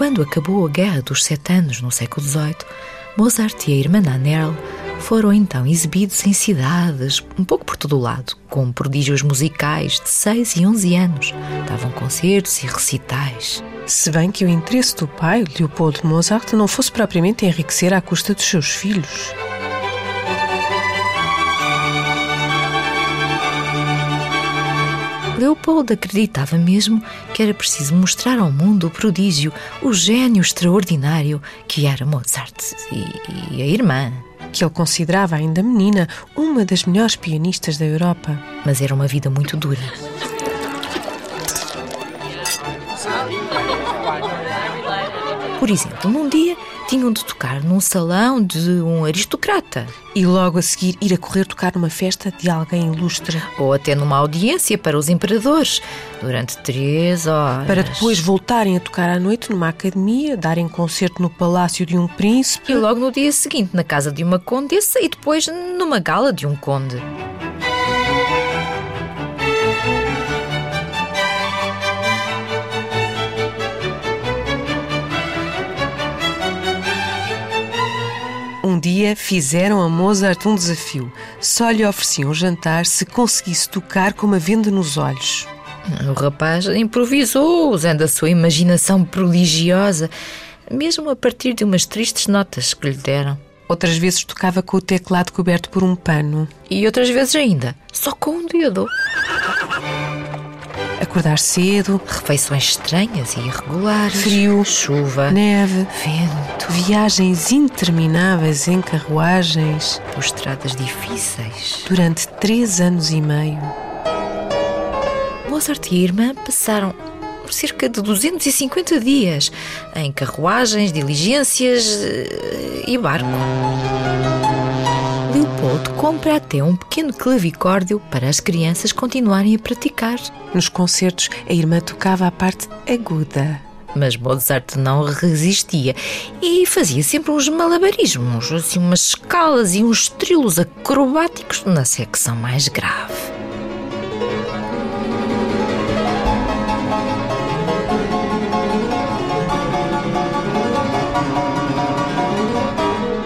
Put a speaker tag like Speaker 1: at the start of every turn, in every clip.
Speaker 1: Quando acabou a Guerra dos Sete Anos no século XVIII, Mozart e a irmã Nannerl foram então exibidos em cidades, um pouco por todo o lado, com prodígios musicais de 6 e 11 anos. Davam concertos e recitais.
Speaker 2: Se bem que o interesse do pai, Leopoldo Mozart, não fosse propriamente enriquecer à custa dos seus filhos.
Speaker 1: Leopoldo acreditava mesmo que era preciso mostrar ao mundo o prodígio, o gênio extraordinário que era Mozart e, e a irmã.
Speaker 2: Que ele considerava ainda menina uma das melhores pianistas da Europa.
Speaker 1: Mas era uma vida muito dura. Por exemplo, num dia tinham de tocar num salão de um aristocrata.
Speaker 2: E logo a seguir ir a correr tocar numa festa de alguém ilustre.
Speaker 1: Ou até numa audiência para os imperadores, durante três horas.
Speaker 2: Para depois voltarem a tocar à noite numa academia, darem concerto no palácio de um príncipe.
Speaker 1: E logo no dia seguinte na casa de uma condessa e depois numa gala de um conde.
Speaker 2: Fizeram a Mozart um desafio. Só lhe ofereciam jantar se conseguisse tocar com uma venda nos olhos.
Speaker 1: O rapaz improvisou, usando a sua imaginação prodigiosa, mesmo a partir de umas tristes notas que lhe deram.
Speaker 2: Outras vezes tocava com o teclado coberto por um pano.
Speaker 1: E outras vezes ainda, só com um dedo.
Speaker 2: Acordar cedo,
Speaker 1: Refeições estranhas e irregulares.
Speaker 2: Frio,
Speaker 1: chuva,
Speaker 2: neve,
Speaker 1: vento,
Speaker 2: viagens intermináveis em carruagens
Speaker 1: por estradas difíceis.
Speaker 2: durante três anos e meio.
Speaker 1: Mozart e a irmã passaram cerca de 250 dias em carruagens, diligências eh, e barco. Leopoldo compra até um pequeno clavicórdio para as crianças continuarem a praticar.
Speaker 2: Nos concertos, a irmã tocava a parte aguda.
Speaker 1: Mas Mozart não resistia e fazia sempre uns malabarismos, assim umas escalas e uns trilos acrobáticos na secção mais grave.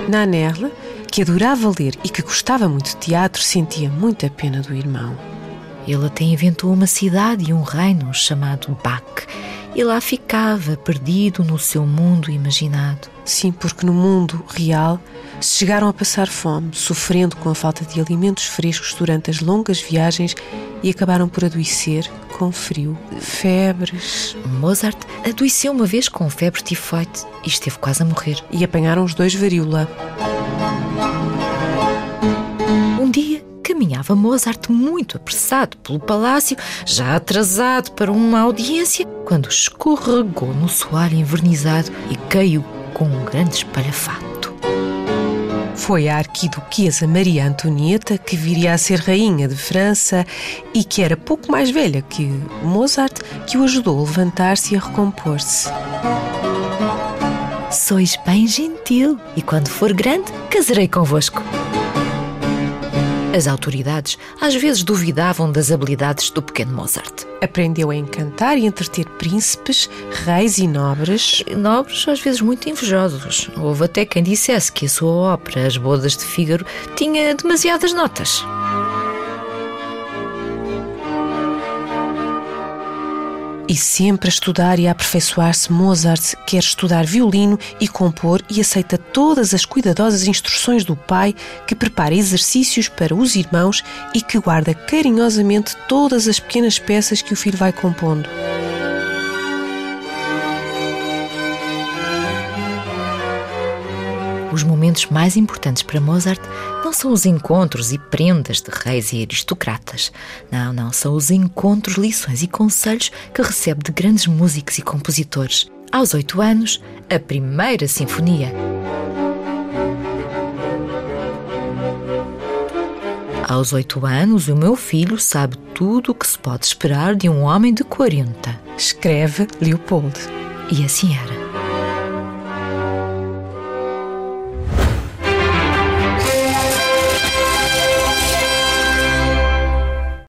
Speaker 2: Nannerle, que adorava ler e que gostava muito de teatro, sentia muita pena do irmão.
Speaker 1: Ele até inventou uma cidade e um reino chamado Bach e lá ficava, perdido no seu mundo imaginado.
Speaker 2: Sim, porque no mundo real chegaram a passar fome, sofrendo com a falta de alimentos frescos durante as longas viagens e acabaram por adoecer com frio, febres
Speaker 1: Mozart adoeceu uma vez com febre tifoide e esteve quase a morrer.
Speaker 2: e apanharam os dois varíola.
Speaker 1: Caminhava Mozart muito apressado pelo palácio, já atrasado para uma audiência, quando escorregou no soalho envernizado e caiu com um grande espalhafato.
Speaker 2: Foi a arquiduquesa Maria Antonieta, que viria a ser rainha de França e que era pouco mais velha que Mozart, que o ajudou a levantar-se e a recompor-se.
Speaker 1: Sois bem gentil e quando for grande casarei convosco. As autoridades às vezes duvidavam das habilidades do pequeno Mozart.
Speaker 2: Aprendeu a encantar e entreter príncipes, reis e nobres.
Speaker 1: Nobres, às vezes muito invejosos. Houve até quem dissesse que a sua ópera, As Bodas de Fígaro, tinha demasiadas notas.
Speaker 2: E sempre a estudar e a aperfeiçoar-se, Mozart quer estudar violino e compor e aceita todas as cuidadosas instruções do pai, que prepara exercícios para os irmãos e que guarda carinhosamente todas as pequenas peças que o filho vai compondo.
Speaker 1: Os momentos mais importantes para Mozart não são os encontros e prendas de reis e aristocratas. Não, não, são os encontros, lições e conselhos que recebe de grandes músicos e compositores. Aos oito anos, a primeira sinfonia. Aos oito anos, o meu filho sabe tudo o que se pode esperar de um homem de 40,
Speaker 2: escreve Leopold.
Speaker 1: E assim era.